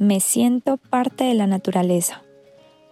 Me siento parte de la naturaleza.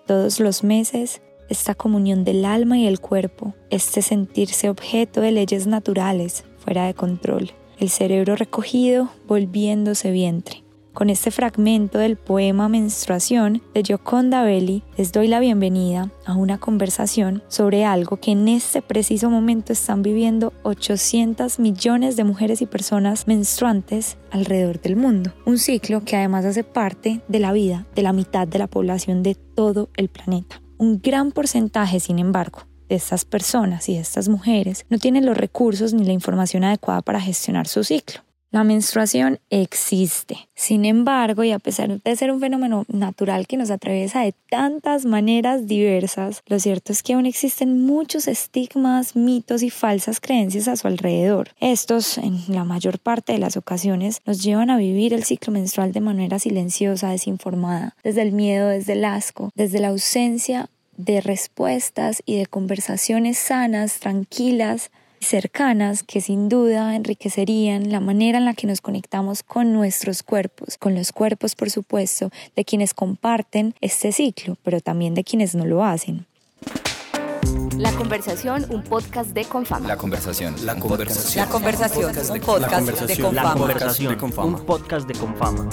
Todos los meses, esta comunión del alma y el cuerpo, este sentirse objeto de leyes naturales fuera de control, el cerebro recogido volviéndose vientre. Con este fragmento del poema Menstruación de Gioconda Belli, les doy la bienvenida a una conversación sobre algo que en este preciso momento están viviendo 800 millones de mujeres y personas menstruantes alrededor del mundo. Un ciclo que además hace parte de la vida de la mitad de la población de todo el planeta. Un gran porcentaje, sin embargo, de estas personas y de estas mujeres no tienen los recursos ni la información adecuada para gestionar su ciclo. La menstruación existe. Sin embargo, y a pesar de ser un fenómeno natural que nos atraviesa de tantas maneras diversas, lo cierto es que aún existen muchos estigmas, mitos y falsas creencias a su alrededor. Estos, en la mayor parte de las ocasiones, nos llevan a vivir el ciclo menstrual de manera silenciosa, desinformada, desde el miedo, desde el asco, desde la ausencia de respuestas y de conversaciones sanas, tranquilas, cercanas que sin duda enriquecerían la manera en la que nos conectamos con nuestros cuerpos, con los cuerpos por supuesto de quienes comparten este ciclo, pero también de quienes no lo hacen. La conversación, un podcast de Confama. La conversación. La conversación. La conversación, un podcast de Confama. La conversación, un podcast de Confama.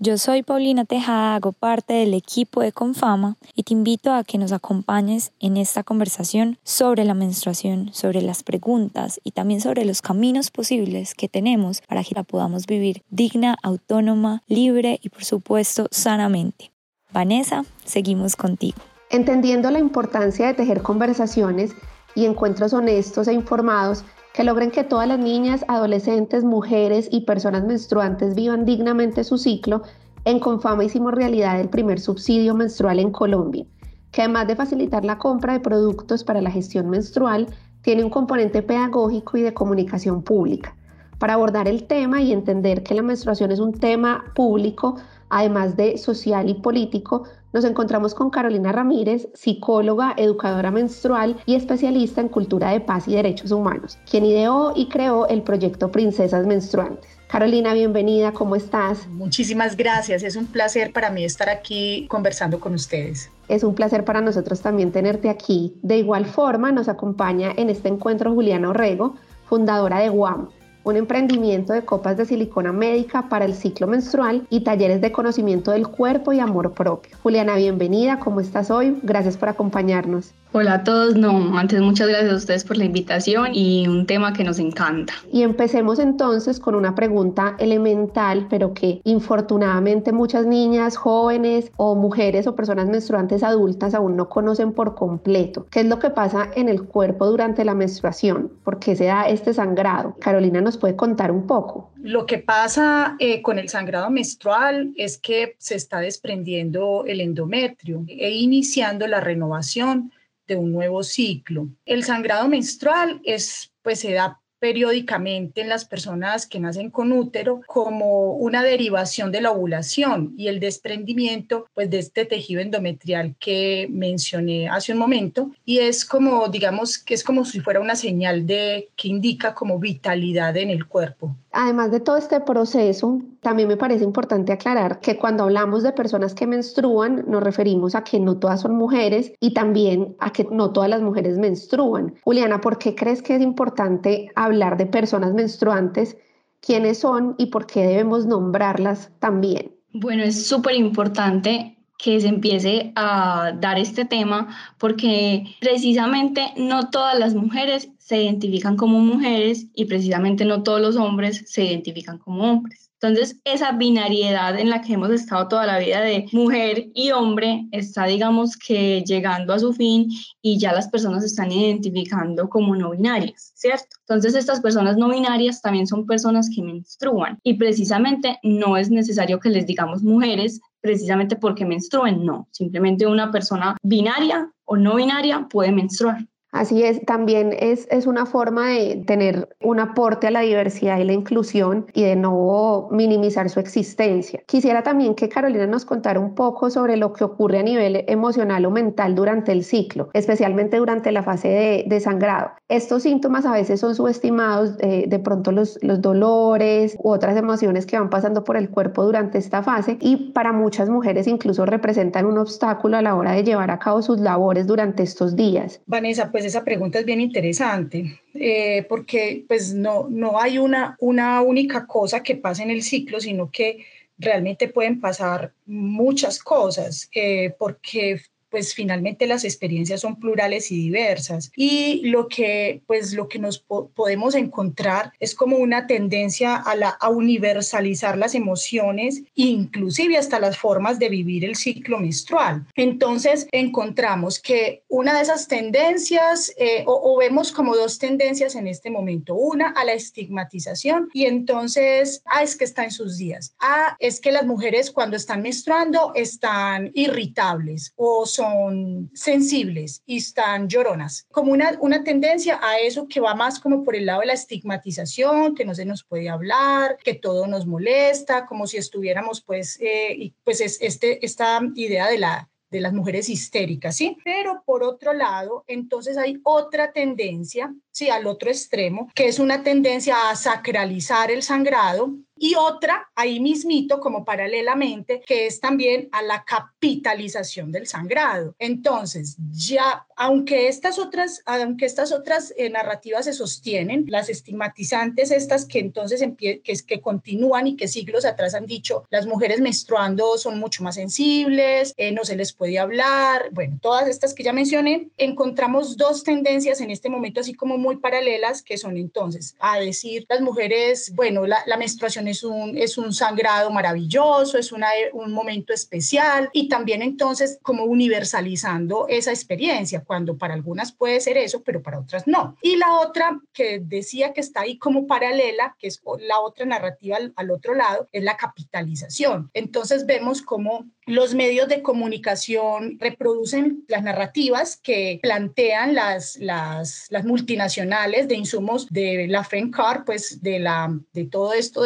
Yo soy Paulina Tejada, hago parte del equipo de Confama y te invito a que nos acompañes en esta conversación sobre la menstruación, sobre las preguntas y también sobre los caminos posibles que tenemos para que la podamos vivir digna, autónoma, libre y por supuesto sanamente. Vanessa, seguimos contigo. Entendiendo la importancia de tejer conversaciones y encuentros honestos e informados, que logren que todas las niñas, adolescentes, mujeres y personas menstruantes vivan dignamente su ciclo, en Confama hicimos realidad el primer subsidio menstrual en Colombia, que además de facilitar la compra de productos para la gestión menstrual, tiene un componente pedagógico y de comunicación pública. Para abordar el tema y entender que la menstruación es un tema público, además de social y político, nos encontramos con Carolina Ramírez, psicóloga, educadora menstrual y especialista en cultura de paz y derechos humanos, quien ideó y creó el proyecto Princesas Menstruantes. Carolina, bienvenida, ¿cómo estás? Muchísimas gracias, es un placer para mí estar aquí conversando con ustedes. Es un placer para nosotros también tenerte aquí. De igual forma, nos acompaña en este encuentro Juliana Orrego, fundadora de WAM, un emprendimiento de copas de silicona médica para el ciclo menstrual y talleres de conocimiento del cuerpo y amor propio. Juliana, bienvenida, ¿cómo estás hoy? Gracias por acompañarnos. Hola a todos, no, antes muchas gracias a ustedes por la invitación y un tema que nos encanta. Y empecemos entonces con una pregunta elemental, pero que infortunadamente muchas niñas, jóvenes o mujeres o personas menstruantes adultas aún no conocen por completo. ¿Qué es lo que pasa en el cuerpo durante la menstruación? ¿Por qué se da este sangrado? Carolina nos puede contar un poco. Lo que pasa eh, con el sangrado menstrual es que se está desprendiendo el endometrio e iniciando la renovación de un nuevo ciclo. El sangrado menstrual es, pues se da periódicamente en las personas que nacen con útero como una derivación de la ovulación y el desprendimiento pues de este tejido endometrial que mencioné hace un momento y es como digamos que es como si fuera una señal de que indica como vitalidad en el cuerpo. Además de todo este proceso, también me parece importante aclarar que cuando hablamos de personas que menstruan, nos referimos a que no todas son mujeres y también a que no todas las mujeres menstruan. Juliana, ¿por qué crees que es importante hablar de personas menstruantes? ¿Quiénes son y por qué debemos nombrarlas también? Bueno, es súper importante que se empiece a dar este tema porque precisamente no todas las mujeres se identifican como mujeres y precisamente no todos los hombres se identifican como hombres. Entonces, esa binariedad en la que hemos estado toda la vida de mujer y hombre está, digamos, que llegando a su fin y ya las personas se están identificando como no binarias, ¿cierto? Entonces, estas personas no binarias también son personas que menstruan y precisamente no es necesario que les digamos mujeres precisamente porque menstruen, no, simplemente una persona binaria o no binaria puede menstruar. Así es, también es, es una forma de tener un aporte a la diversidad y la inclusión y de no minimizar su existencia. Quisiera también que Carolina nos contara un poco sobre lo que ocurre a nivel emocional o mental durante el ciclo, especialmente durante la fase de, sangrado. Estos síntomas a veces son subestimados, eh, de pronto los, los dolores u otras emociones que van pasando por el cuerpo durante esta fase y para muchas mujeres incluso representan un obstáculo a la hora de llevar a cabo sus labores durante estos días. Vanessa, pues esa pregunta es bien interesante, eh, porque pues no, no hay una, una única cosa que pase en el ciclo, sino que realmente pueden pasar muchas cosas, eh, porque pues finalmente las experiencias son plurales y diversas. Y lo que pues lo que nos podemos encontrar es como una tendencia a la a universalizar las emociones inclusive hasta las formas de vivir el ciclo menstrual. Entonces encontramos que una de esas tendencias eh, o, vemos como dos tendencias en este momento. Una a la estigmatización y entonces ah es que está en sus días. Ah es que las mujeres cuando están menstruando están irritables o son sensibles y están lloronas, como una, una tendencia a eso que va más como por el lado de la estigmatización, que no se nos puede hablar, que todo nos molesta, como si estuviéramos pues, eh, y pues es este, esta idea de la de las mujeres histéricas, ¿sí? Pero por otro lado, entonces hay otra tendencia, sí, al otro extremo, que es una tendencia a sacralizar el sangrado y otra ahí mismito como paralelamente que es también a la capitalización del sangrado. Entonces, ya aunque estas otras aunque estas otras eh, narrativas se sostienen, las estigmatizantes estas que entonces que, que continúan y que siglos atrás han dicho, las mujeres menstruando son mucho más sensibles, eh, no se les puede hablar, bueno, todas estas que ya mencioné, encontramos dos tendencias en este momento así como muy paralelas que son entonces a decir las mujeres, bueno, la, la menstruación es un, es un sangrado maravilloso, es una, un momento especial y también entonces como universalizando esa experiencia, cuando para algunas puede ser eso, pero para otras no. Y la otra que decía que está ahí como paralela, que es la otra narrativa al, al otro lado, es la capitalización. Entonces vemos como los medios de comunicación reproducen las narrativas que plantean las, las, las multinacionales de insumos de la FENCAR, pues de, la, de todo esto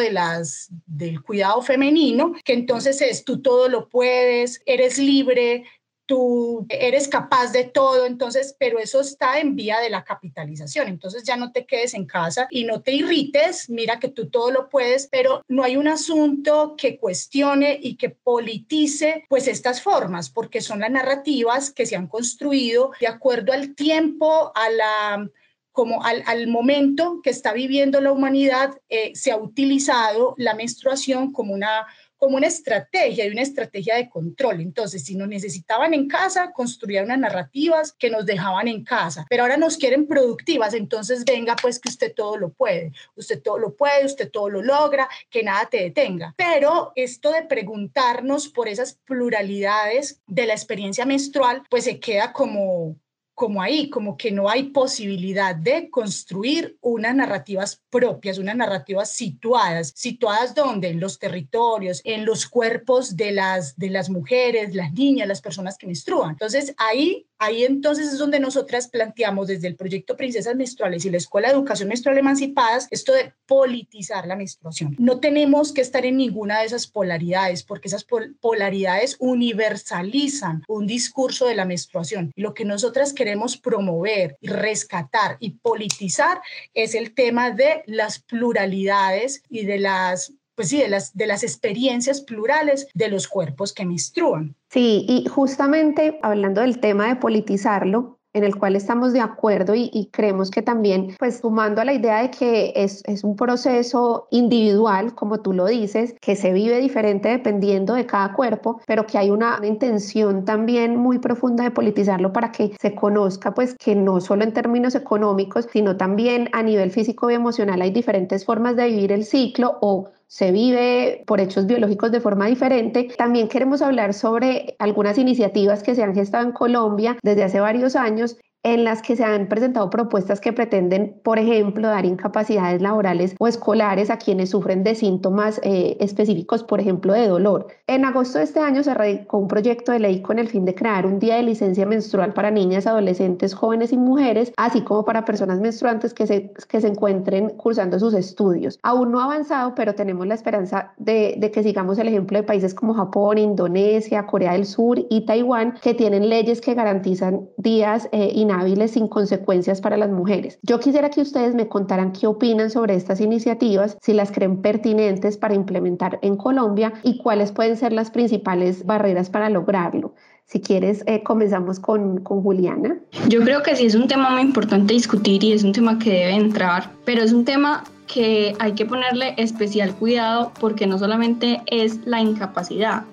del cuidado femenino, que entonces es tú todo lo puedes, eres libre, tú eres capaz de todo, entonces, pero eso está en vía de la capitalización, entonces ya no te quedes en casa y no te irrites, mira que tú todo lo puedes, pero no hay un asunto que cuestione y que politice pues estas formas, porque son las narrativas que se han construido de acuerdo al tiempo, a la como al, al, momento que está viviendo la humanidad, eh, se ha utilizado la menstruación como una como una estrategia y una estrategia de control. Entonces, si nos necesitaban en casa, construían unas narrativas que nos dejaban en casa, pero ahora nos quieren productivas, entonces venga pues que usted todo lo puede, usted todo lo puede, usted todo lo logra, que nada te detenga. Pero esto de preguntarnos por esas pluralidades de la experiencia menstrual, pues se queda como como ahí, como que no hay posibilidad de construir unas narrativas propias, unas narrativas situadas, situadas donde en los territorios, en los cuerpos de las de las mujeres, las niñas, las personas que menstruan. Entonces, ahí Ahí entonces es donde nosotras planteamos desde el proyecto Princesas Menstruales y la Escuela de Educación Menstrual Emancipadas esto de politizar la menstruación. No tenemos que estar en ninguna de esas polaridades porque esas polaridades universalizan un discurso de la menstruación. Lo que nosotras queremos promover, rescatar y politizar es el tema de las pluralidades y de las pues sí, de las, de las experiencias plurales de los cuerpos que menstruan. Sí, y justamente hablando del tema de politizarlo, en el cual estamos de acuerdo y, creemos que también, pues sumando a la idea de que es, es, un proceso individual, como tú lo dices, que se vive diferente dependiendo de cada cuerpo, pero que hay una, una, intención también muy profunda de politizarlo para que se conozca, pues que no solo en términos económicos, sino también a nivel físico y emocional hay diferentes formas de vivir el ciclo o se vive por hechos biológicos de forma diferente. También queremos hablar sobre algunas iniciativas que se han gestado en Colombia desde hace varios años en las que se han presentado propuestas que pretenden, por ejemplo, dar incapacidades laborales o escolares a quienes sufren de síntomas eh, específicos, por ejemplo, de dolor. En agosto de este año se radicó un proyecto de ley con el fin de crear un día de licencia menstrual para niñas, adolescentes, jóvenes y mujeres, así como para personas menstruantes que se, que se encuentren cursando sus estudios. Aún no ha avanzado, pero tenemos la esperanza de, de que sigamos el ejemplo de países como Japón, Indonesia, Corea del Sur y Taiwán, que tienen leyes que garantizan días eh, inhábiles sin consecuencias para las mujeres. Yo quisiera que ustedes me contaran qué opinan sobre estas iniciativas, si las creen pertinentes para implementar en Colombia y cuáles pueden ser las principales barreras para lograrlo. Si quieres, eh, comenzamos con, con, Juliana. Yo creo que sí es un tema muy importante discutir y es un tema que debe entrar, pero es un tema que hay que ponerle especial cuidado porque no solamente es la incapacidad,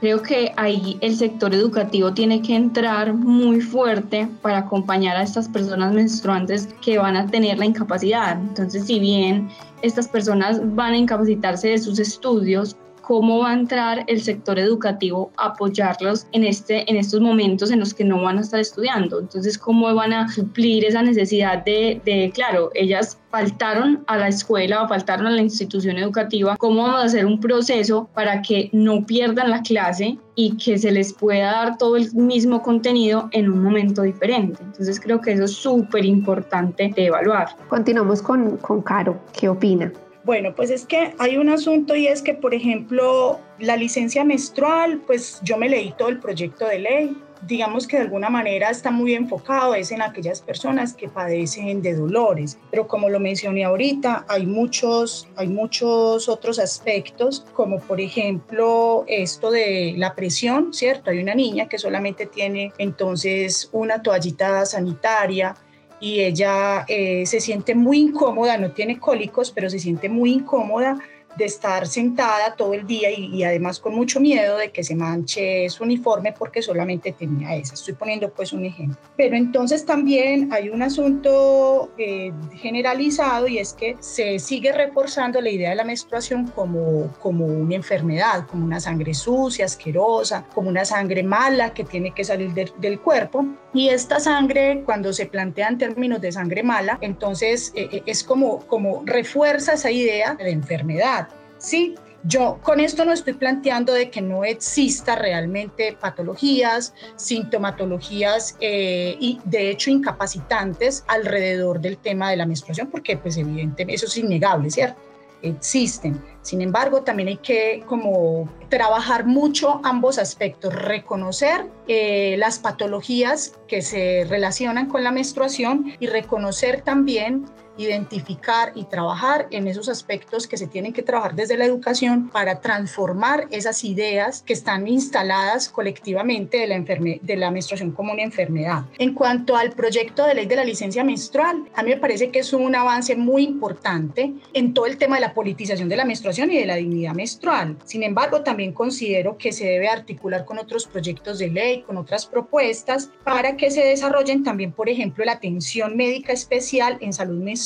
Creo que ahí el sector educativo tiene que entrar muy fuerte para acompañar a estas personas menstruantes que van a tener la incapacidad. Entonces, si bien estas personas van a incapacitarse de sus estudios, cómo va a entrar el sector educativo a apoyarlos en, este, en estos momentos en los que no van a estar estudiando. Entonces, cómo van a suplir esa necesidad de, de claro, ellas faltaron a la escuela o faltaron a la institución educativa, cómo vamos a hacer un proceso para que no pierdan la clase y que se les pueda dar todo el mismo contenido en un momento diferente. Entonces creo que eso es súper importante de evaluar. Continuamos con, con Caro, ¿qué opina? Bueno, pues es que hay un asunto y es que, por ejemplo, la licencia menstrual, pues yo me leí todo el proyecto de ley. Digamos que de alguna manera está muy enfocado es en aquellas personas que padecen de dolores, pero como lo mencioné ahorita, hay muchos, hay muchos otros aspectos, como por ejemplo esto de la presión, ¿cierto? Hay una niña que solamente tiene entonces una toallita sanitaria y ella eh, se siente muy incómoda, no tiene cólicos, pero se siente muy incómoda de estar sentada todo el día y, además con mucho miedo de que se manche su uniforme porque solamente tenía esa. Estoy poniendo pues un ejemplo. Pero entonces también hay un asunto eh, generalizado y es que se sigue reforzando la idea de la menstruación como, como una enfermedad, como una sangre sucia, asquerosa, como una sangre mala que tiene que salir del cuerpo. Y esta sangre, cuando se plantea en términos de sangre mala, entonces eh, eh, es como, como refuerza esa idea de enfermedad. Sí, yo con esto no estoy planteando de que no exista realmente patologías, sintomatologías eh, y de hecho incapacitantes alrededor del tema de la menstruación, porque pues evidentemente eso es innegable, ¿cierto? Existen. Sin embargo, también hay que como trabajar mucho ambos aspectos, reconocer eh, las patologías que se relacionan con la menstruación y reconocer también identificar y trabajar en esos aspectos que se tienen que trabajar desde la educación para transformar esas ideas que están instaladas colectivamente de la, de la menstruación como una enfermedad. En cuanto al proyecto de ley de la licencia menstrual, a mí me parece que es un avance muy importante en todo el tema de la politización de la menstruación y de la dignidad menstrual. Sin embargo, también considero que se debe articular con otros proyectos de ley, con otras propuestas, para que se desarrollen también, por ejemplo, la atención médica especial en salud menstrual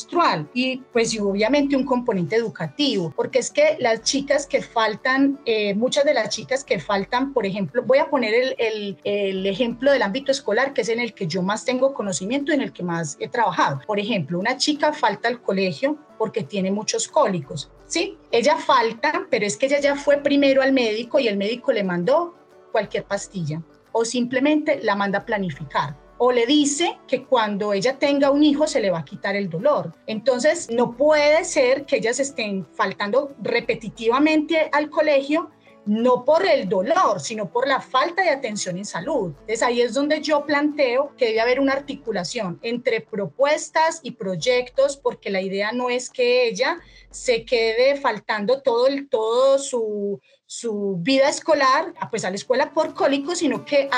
y pues obviamente un componente educativo, porque es que las chicas que faltan, eh, muchas de las chicas que faltan, por ejemplo, voy a poner el, el, el ejemplo del ámbito escolar, que es en el que yo más tengo conocimiento y en el que más he trabajado. Por ejemplo, una chica falta al colegio porque tiene muchos cólicos. Sí, ella falta, pero es que ella ya fue primero al médico y el médico le mandó cualquier pastilla o simplemente la manda a planificar o le dice que cuando ella tenga un hijo se le va a quitar el dolor. Entonces, no puede ser que ellas estén faltando repetitivamente al colegio no por el dolor, sino por la falta de atención en salud. Entonces ahí es donde yo planteo que debe haber una articulación entre propuestas y proyectos, porque la idea no es que ella se quede faltando todo, todo su, su vida escolar, pues a la escuela por cólico, sino que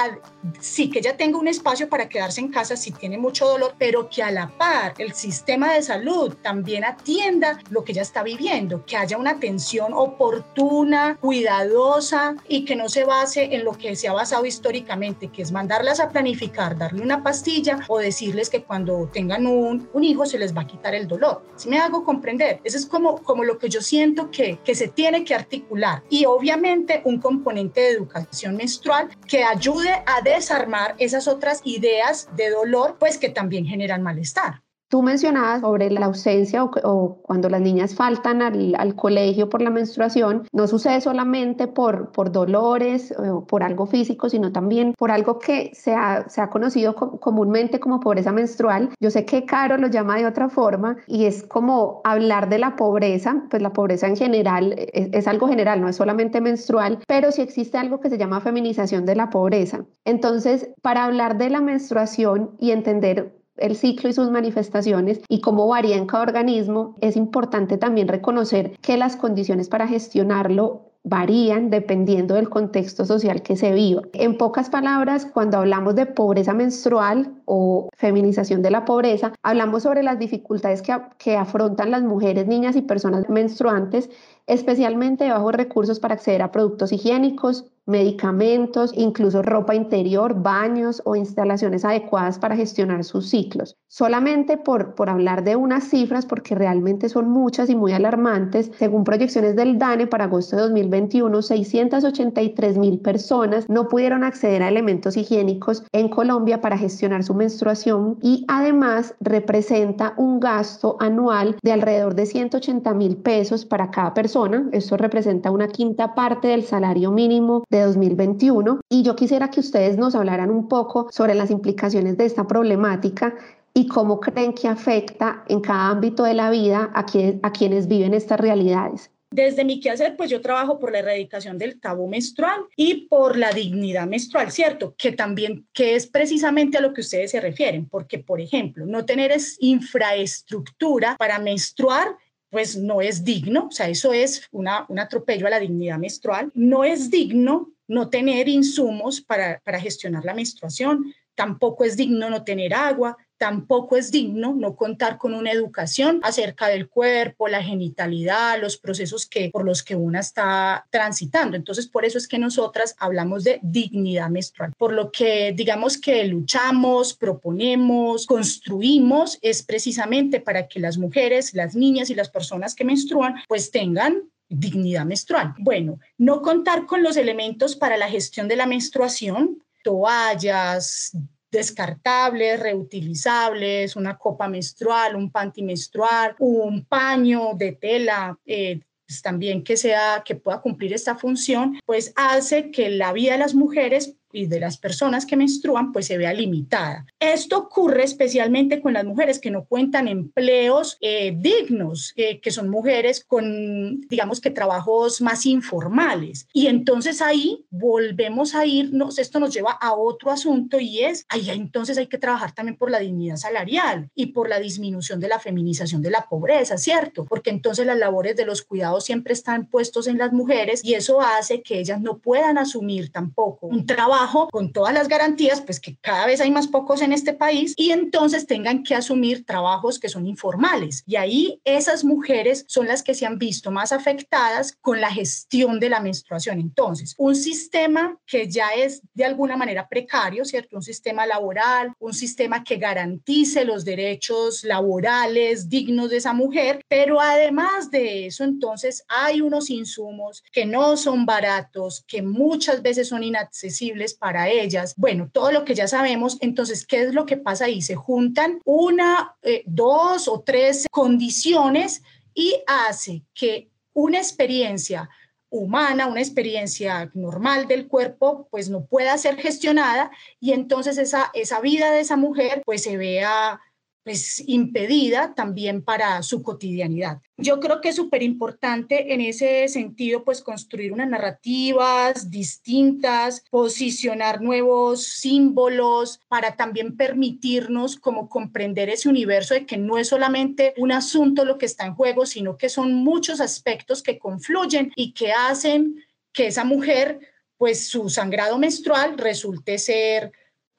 sí que ella tenga un espacio para quedarse en casa si tiene mucho dolor, pero que a la par el sistema de salud también atienda lo que ella está viviendo, que haya una atención oportuna, cuidadosa y que no se base en lo que se ha basado históricamente, que es mandarlas a planificar, darle una pastilla o decirles que cuando tengan un, un hijo se les va a quitar el dolor. Si me hago comprender, eso es como, como lo que yo siento que, que se tiene que articular y obviamente obviamente un componente de educación menstrual que ayude a desarmar esas otras ideas de dolor, pues que también generan malestar. Tú mencionabas sobre la ausencia o, cuando las niñas faltan al, colegio por la menstruación, no sucede solamente por, dolores o por algo físico, sino también por algo que se ha, conocido comúnmente como pobreza menstrual. Yo sé que Caro lo llama de otra forma y es como hablar de la pobreza, pues la pobreza en general es, es algo general, no es solamente menstrual, pero sí existe algo que se llama feminización de la pobreza. Entonces, para hablar de la menstruación y entender el ciclo y sus manifestaciones y cómo varía en cada organismo, es importante también reconocer que las condiciones para gestionarlo varían dependiendo del contexto social que se viva. En pocas palabras, cuando hablamos de pobreza menstrual o feminización de la pobreza, hablamos sobre las dificultades que, que afrontan las mujeres, niñas y personas menstruantes, especialmente de bajos recursos para acceder a productos higiénicos, medicamentos, incluso ropa interior, baños o instalaciones adecuadas para gestionar sus ciclos. Solamente por, por hablar de unas cifras, porque realmente son muchas y muy alarmantes, según proyecciones del DANE para agosto de 2021, 683 mil personas no pudieron acceder a elementos higiénicos en Colombia para gestionar su menstruación y además representa un gasto anual de alrededor de 180 mil pesos para cada persona. Esto representa una quinta parte del salario mínimo de 2021 y yo quisiera que ustedes nos hablaran un poco sobre las implicaciones de esta problemática y cómo creen que afecta en cada ámbito de la vida a, a quienes viven estas realidades. Desde mi quehacer, pues yo trabajo por la erradicación del tabú menstrual y por la dignidad menstrual, ¿cierto? Que también, que es precisamente a lo que ustedes se refieren, porque, por ejemplo, no tener infraestructura para menstruar pues no es digno, o sea, eso es un atropello a la dignidad menstrual, no es digno no tener insumos para gestionar la menstruación, tampoco es digno no tener agua, tampoco es digno no contar con una educación acerca del cuerpo, la genitalidad, los procesos que, por los que una está transitando. Entonces, por eso es que nosotras hablamos de dignidad menstrual. Por lo que digamos que luchamos, proponemos, construimos, es precisamente para que las mujeres, las niñas y las personas que menstruan, pues tengan dignidad menstrual. Bueno, no contar con los elementos para la gestión de la menstruación, toallas, descartables, reutilizables, una copa menstrual, un panty menstrual, un paño de tela, eh, pues también que sea que pueda cumplir esta función, pues hace que la vida de las mujeres y de las personas que menstruan pues se vea limitada. Esto ocurre especialmente con las mujeres que no cuentan empleos eh, dignos, eh, que son mujeres con, digamos que trabajos más informales. Y entonces ahí volvemos a irnos, esto nos lleva a otro asunto y es, ahí entonces hay que trabajar también por la dignidad salarial y por la disminución de la feminización de la pobreza, ¿cierto? Porque entonces las labores de los cuidados siempre están puestos en las mujeres y eso hace que ellas no puedan asumir tampoco un trabajo con todas las garantías, pues que cada vez hay más pocos en este país y entonces tengan que asumir trabajos que son informales. Y ahí esas mujeres son las que se han visto más afectadas con la gestión de la menstruación. Entonces, un sistema que ya es de alguna manera precario, ¿cierto? Un sistema laboral, un sistema que garantice los derechos laborales dignos de esa mujer, pero además de eso, entonces hay unos insumos que no son baratos, que muchas veces son inaccesibles para ellas. Bueno, todo lo que ya sabemos, entonces, ¿qué es lo que pasa ahí? Se juntan una, eh, dos o tres condiciones y hace que una experiencia humana, una experiencia normal del cuerpo, pues no pueda ser gestionada y entonces esa, esa vida de esa mujer pues se vea pues impedida también para su cotidianidad. Yo creo que es súper importante en ese sentido, pues construir unas narrativas distintas, posicionar nuevos símbolos para también permitirnos como comprender ese universo de que no es solamente un asunto lo que está en juego, sino que son muchos aspectos que confluyen y que hacen que esa mujer, pues su sangrado menstrual resulte ser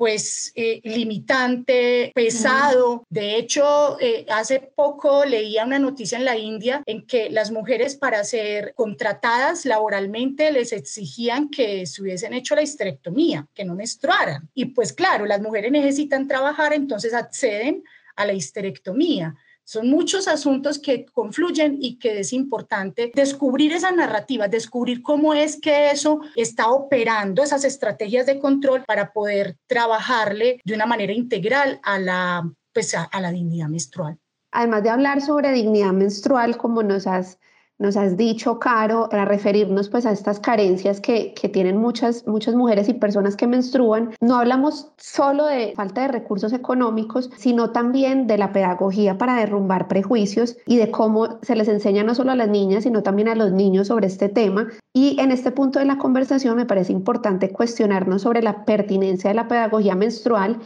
pues eh, limitante, pesado. De hecho, eh, hace poco leía una noticia en la India en que las mujeres para ser contratadas laboralmente les exigían que se hubiesen hecho la histerectomía, que no menstruaran. Y pues claro, las mujeres necesitan trabajar, entonces acceden a la histerectomía Son muchos asuntos que confluyen y que es importante descubrir esa narrativa, descubrir cómo es que eso está operando, esas estrategias de control para poder trabajarle de una manera integral a la, pues a la dignidad menstrual. Además de hablar sobre dignidad menstrual, como nos has nos has dicho, Caro, para referirnos pues a estas carencias que, que, tienen muchas, muchas mujeres y personas que menstruan, no hablamos solo de falta de recursos económicos, sino también de la pedagogía para derrumbar prejuicios y de cómo se les enseña no solo a las niñas, sino también a los niños sobre este tema. Y en este punto de la conversación me parece importante cuestionarnos sobre la pertinencia de la pedagogía menstrual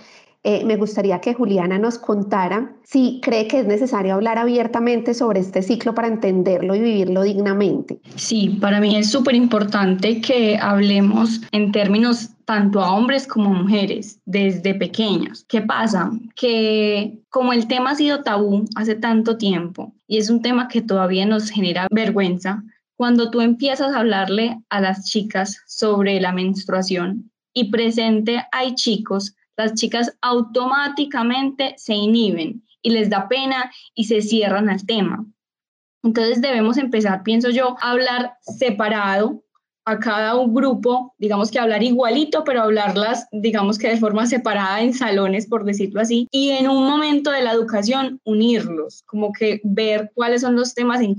eh, me gustaría que Juliana nos contara si cree que es necesario hablar abiertamente sobre este ciclo para entenderlo y vivirlo dignamente. Sí, para mí es súper importante que hablemos en términos tanto a hombres como mujeres desde pequeños. ¿Qué pasa? Que como el tema ha sido tabú hace tanto tiempo y es un tema que todavía nos genera vergüenza, cuando tú empiezas a hablarle a las chicas sobre la menstruación y presente hay chicos las chicas automáticamente se inhiben y les da pena y se cierran al tema. Entonces debemos empezar, pienso yo, a hablar separado a cada un grupo, digamos que hablar igualito, pero hablarlas, digamos que de forma separada en salones, por decirlo así, y en un momento de la educación unirlos, como que ver cuáles son los temas en,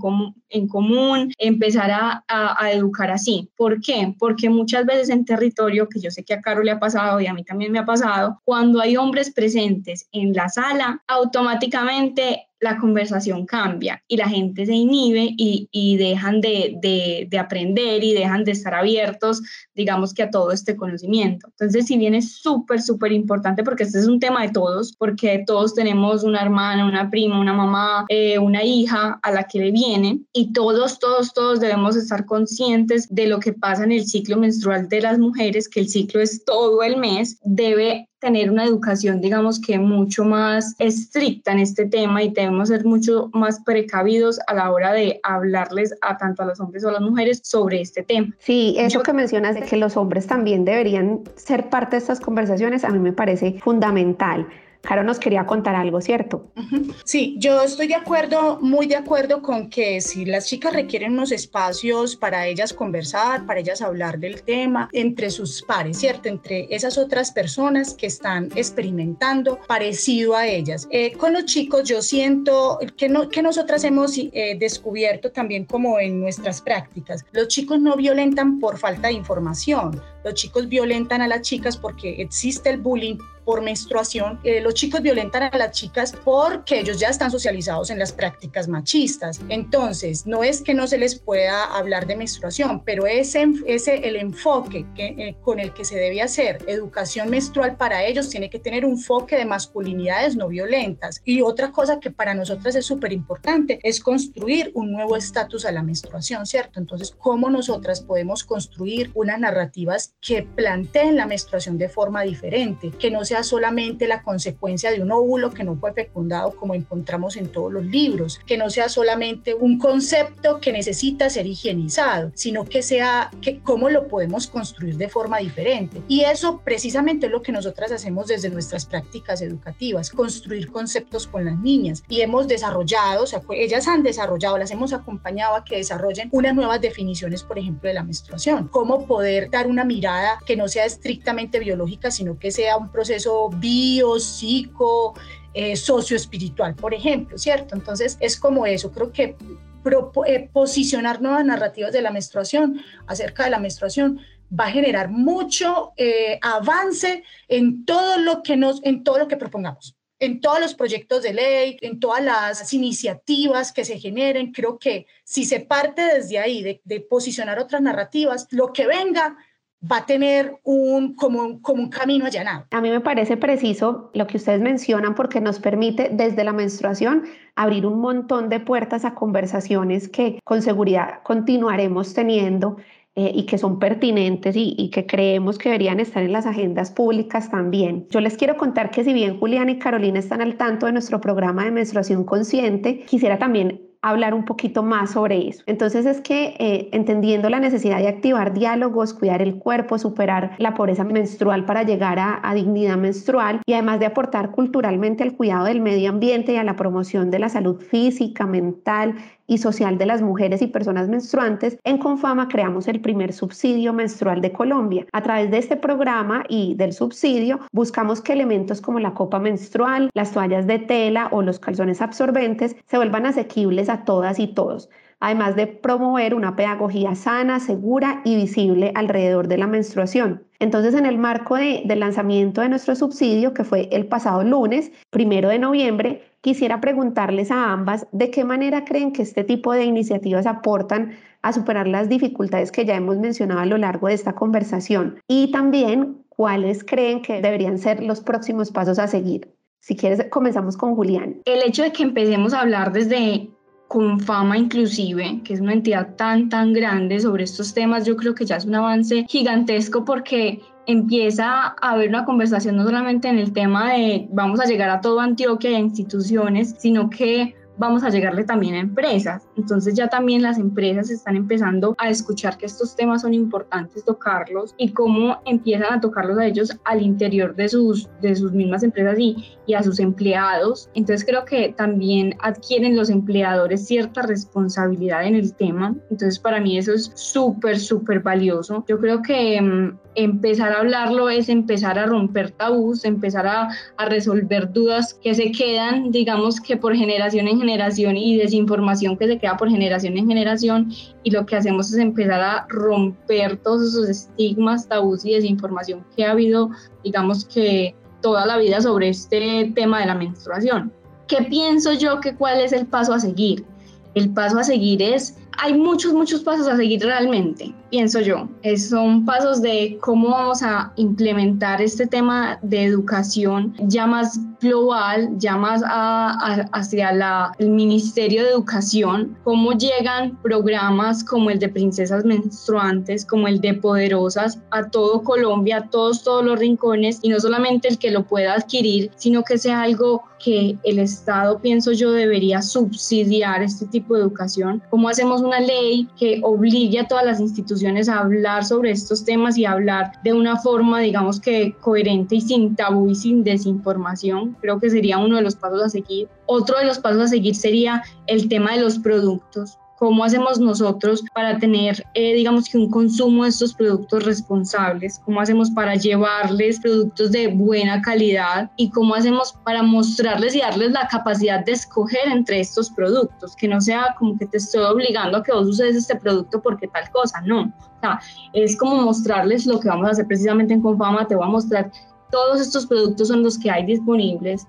en común, empezar a, a, educar así. ¿Por qué? Porque muchas veces en territorio, que yo sé que a Caro le ha pasado y a mí también me ha pasado, cuando hay hombres presentes en la sala, automáticamente la conversación cambia y la gente se inhibe y, y dejan de, de, de, aprender y dejan de estar abiertos, digamos que a todo este conocimiento. Entonces, si bien es súper, súper importante porque este es un tema de todos, porque todos tenemos una hermana, una prima, una mamá, eh, una hija a la que le viene y todos, todos, todos debemos estar conscientes de lo que pasa en el ciclo menstrual de las mujeres, que el ciclo es todo el mes, debe tener una educación, digamos que mucho más estricta en este tema y debemos ser mucho más precavidos a la hora de hablarles a tanto a los hombres o a las mujeres sobre este tema. Sí, eso que mencionas de que los hombres también deberían ser parte de estas conversaciones, a mí me parece fundamental Caro nos quería contar algo, ¿cierto? Sí, yo estoy de acuerdo, muy de acuerdo con que si las chicas requieren unos espacios para ellas conversar, para ellas hablar del tema, entre sus pares, ¿cierto? Entre esas otras personas que están experimentando parecido a ellas. Eh, con los chicos yo siento que, no, que nosotras hemos eh, descubierto también como en nuestras prácticas, los chicos no violentan por falta de información, los chicos violentan a las chicas porque existe el bullying por menstruación, eh, los chicos violentan a las chicas porque ellos ya están socializados en las prácticas machistas. Entonces, no es que no se les pueda hablar de menstruación, pero ese, ese el enfoque que, eh, con el que se debe hacer educación menstrual para ellos tiene que tener un enfoque de masculinidades no violentas. Y otra cosa que para nosotras es súper importante es construir un nuevo estatus a la menstruación, ¿cierto? Entonces, ¿cómo nosotras podemos construir unas narrativas que planteen la menstruación de forma diferente, que no sea solamente la consecuencia de un óvulo que no fue fecundado como encontramos en todos los libros, que no sea solamente un concepto que necesita ser higienizado, sino que sea que cómo lo podemos construir de forma diferente. Y eso precisamente es lo que nosotras hacemos desde nuestras prácticas educativas, construir conceptos con las niñas. Y hemos desarrollado, o sea, ellas han desarrollado, las hemos acompañado a que desarrollen unas nuevas definiciones, por ejemplo, de la menstruación, cómo poder dar una mirada que no sea estrictamente biológica, sino que sea un proceso bio, psico, eh, socioespiritual, por ejemplo, ¿cierto? Entonces es como eso, creo que eh, posicionar nuevas narrativas de la menstruación acerca de la menstruación va a generar mucho eh, avance en todo lo que nos, en todo lo que propongamos en todos los proyectos de ley, en todas las iniciativas que se generen. Creo que si se parte desde ahí de, de posicionar otras narrativas, lo que venga va a tener un, como, como un camino allanado. A mí me parece preciso lo que ustedes mencionan porque nos permite desde la menstruación abrir un montón de puertas a conversaciones que con seguridad continuaremos teniendo eh, y que son pertinentes y, y, que creemos que deberían estar en las agendas públicas también. Yo les quiero contar que si bien Julián y Carolina están al tanto de nuestro programa de menstruación consciente, quisiera también hablar un poquito más sobre eso. Entonces es que eh, entendiendo la necesidad de activar diálogos, cuidar el cuerpo, superar la pobreza menstrual para llegar a, a dignidad menstrual y además de aportar culturalmente al cuidado del medio ambiente y a la promoción de la salud física, mental y social de las mujeres y personas menstruantes, en Confama creamos el primer subsidio menstrual de Colombia. A través de este programa y del subsidio buscamos que elementos como la copa menstrual, las toallas de tela o los calzones absorbentes se vuelvan asequibles a todas y todos además de promover una pedagogía sana, segura y visible alrededor de la menstruación. Entonces, en el marco del lanzamiento de nuestro subsidio, que fue el pasado lunes, primero de noviembre, quisiera preguntarles a ambas de qué manera creen que este tipo de iniciativas aportan a superar las dificultades que ya hemos mencionado a lo largo de esta conversación y también cuáles creen que deberían ser los próximos pasos a seguir. Si quieres, comenzamos con Julián. El hecho de que empecemos a hablar desde con fama inclusive, que es una entidad tan, tan grande sobre estos temas, yo creo que ya es un avance gigantesco porque empieza a haber una conversación no solamente en el tema de vamos a llegar a todo Antioquia y a instituciones, sino que vamos a llegarle también a empresas. Entonces ya también las empresas están empezando a escuchar que estos temas son importantes tocarlos y cómo empiezan a tocarlos a ellos al interior de sus, de sus mismas empresas y, y a sus empleados. Entonces creo que también adquieren los empleadores cierta responsabilidad en el tema. Entonces para mí eso es súper, súper valioso. Yo creo que mm, empezar a hablarlo es empezar a romper tabús, empezar a, a, resolver dudas que se quedan, digamos que por generación en generación y desinformación que se queda por generación en generación y lo que hacemos es empezar a romper todos esos estigmas, tabús y desinformación que ha habido, digamos que toda la vida sobre este tema de la menstruación. ¿Qué pienso yo que cuál es el paso a seguir? El paso a seguir es hay muchos, muchos pasos a seguir realmente, pienso yo. son pasos de cómo vamos a implementar este tema de educación ya más global, ya más hacia la, el Ministerio de Educación, cómo llegan programas como el de Princesas Menstruantes, como el de Poderosas a todo Colombia, a todos, todos los rincones, y no solamente el que lo pueda adquirir, sino que sea algo que el Estado, pienso yo, debería subsidiar este tipo de educación. ¿Cómo hacemos una ley que obligue a todas las instituciones a hablar sobre estos temas y hablar de una forma, digamos que coherente y sin tabú y sin desinformación. Creo que sería uno de los pasos a seguir. Otro de los pasos a seguir sería el tema de los productos cómo hacemos nosotros para tener, eh, digamos que un consumo de estos productos responsables, cómo hacemos para llevarles productos de buena calidad y cómo hacemos para mostrarles y darles la capacidad de escoger entre estos productos, que no sea como que te estoy obligando a que vos uses este producto porque tal cosa, no. O sea, es como mostrarles lo que vamos a hacer precisamente en Confama, te voy a mostrar todos estos productos son los que hay disponibles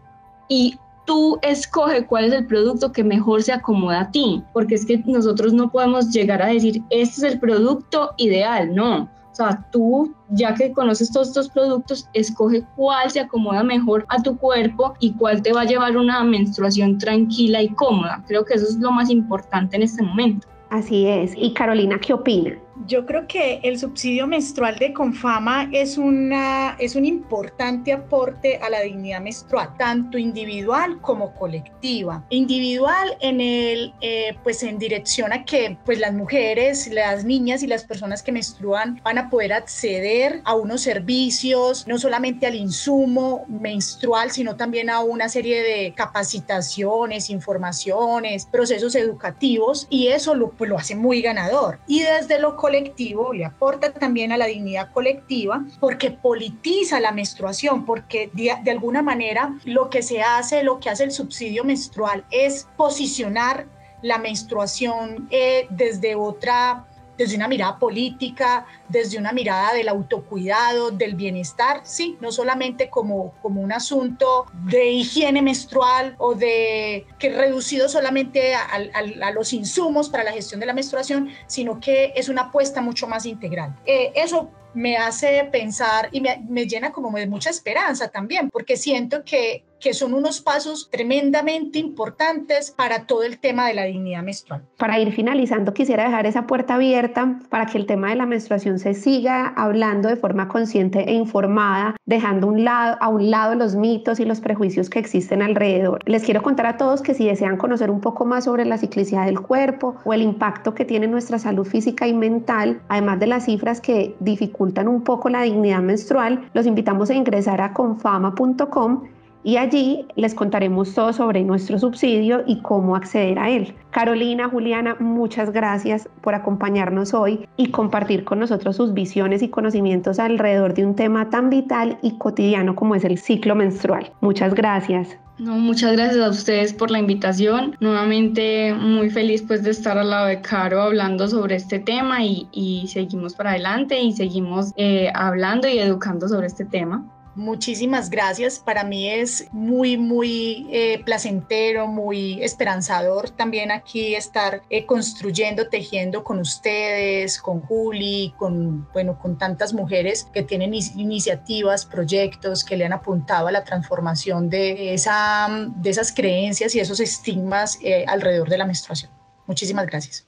y tú escoge cuál es el producto que mejor se acomoda a ti, porque es que nosotros no podemos llegar a decir, este es el producto ideal, no. O sea, tú, ya que conoces todos estos productos, escoge cuál se acomoda mejor a tu cuerpo y cuál te va a llevar una menstruación tranquila y cómoda. Creo que eso es lo más importante en este momento. Así es. ¿Y Carolina qué opina? Yo creo que el subsidio menstrual de Confama es, una, es un importante aporte a la dignidad menstrual, tanto individual como colectiva. Individual en el, eh, pues en dirección a que pues las mujeres, las niñas y las personas que menstruan van a poder acceder a unos servicios, no solamente al insumo menstrual, sino también a una serie de capacitaciones, informaciones, procesos educativos y eso lo, pues, lo hace muy ganador. Y desde lo colectivo, le aporta también a la dignidad colectiva, porque politiza la menstruación, porque de, alguna manera lo que se hace, lo que hace el subsidio menstrual es posicionar la menstruación eh, desde otra desde una mirada política, desde una mirada del autocuidado, del bienestar, sí, no solamente como, como un asunto de higiene menstrual o de que reducido solamente a, los insumos para la gestión de la menstruación, sino que es una apuesta mucho más integral. Eh, eso me hace pensar y me, llena como de mucha esperanza también, porque siento que que son unos pasos tremendamente importantes para todo el tema de la dignidad menstrual. Para ir finalizando, quisiera dejar esa puerta abierta para que el tema de la menstruación se siga hablando de forma consciente e informada, dejando un lado, a un lado los mitos y los prejuicios que existen alrededor. Les quiero contar a todos que si desean conocer un poco más sobre la ciclicidad del cuerpo o el impacto que tiene nuestra salud física y mental, además de las cifras que dificultan un poco la dignidad menstrual, los invitamos a ingresar a confama.com y allí les contaremos todo sobre nuestro subsidio y cómo acceder a él. Carolina, Juliana, muchas gracias por acompañarnos hoy y compartir con nosotros sus visiones y conocimientos alrededor de un tema tan vital y cotidiano como es el ciclo menstrual. Muchas gracias. No, muchas gracias a ustedes por la invitación. Nuevamente muy feliz pues de estar al lado de Caro hablando sobre este tema y, seguimos para adelante y seguimos eh, hablando y educando sobre este tema. Muchísimas gracias. Para mí es muy, muy eh, placentero, muy esperanzador también aquí estar eh, construyendo, tejiendo con ustedes, con Juli, con, bueno, con tantas mujeres que tienen iniciativas, proyectos que le han apuntado a la transformación de, esa, de esas creencias y esos estigmas eh, alrededor de la menstruación. Muchísimas gracias.